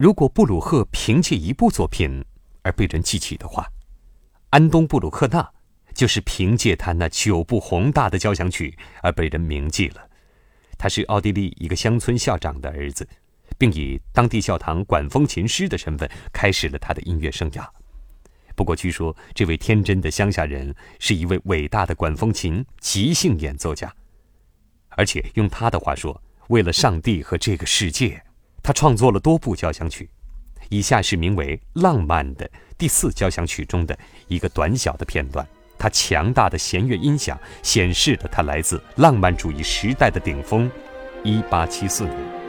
如果布鲁赫凭借一部作品而被人记起的话，安东·布鲁克纳就是凭借他那九部宏大的交响曲而被人铭记了。他是奥地利一个乡村校长的儿子，并以当地教堂管风琴师的身份开始了他的音乐生涯。不过，据说这位天真的乡下人是一位伟大的管风琴即兴演奏家，而且用他的话说，为了上帝和这个世界。他创作了多部交响曲，以下是名为《浪漫》的第四交响曲中的一个短小的片段。他强大的弦乐音响显示了他来自浪漫主义时代的顶峰——一八七四年。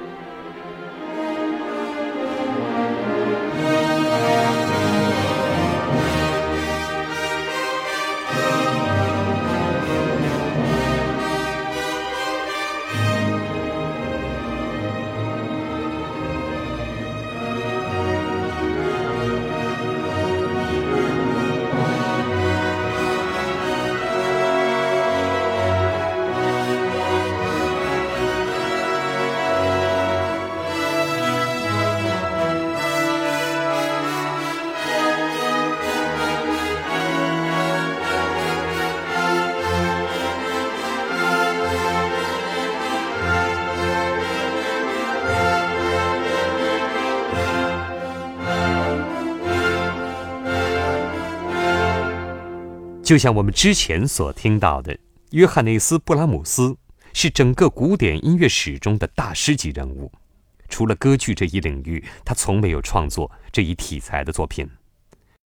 就像我们之前所听到的，约翰内斯·布拉姆斯是整个古典音乐史中的大师级人物。除了歌剧这一领域，他从没有创作这一题材的作品。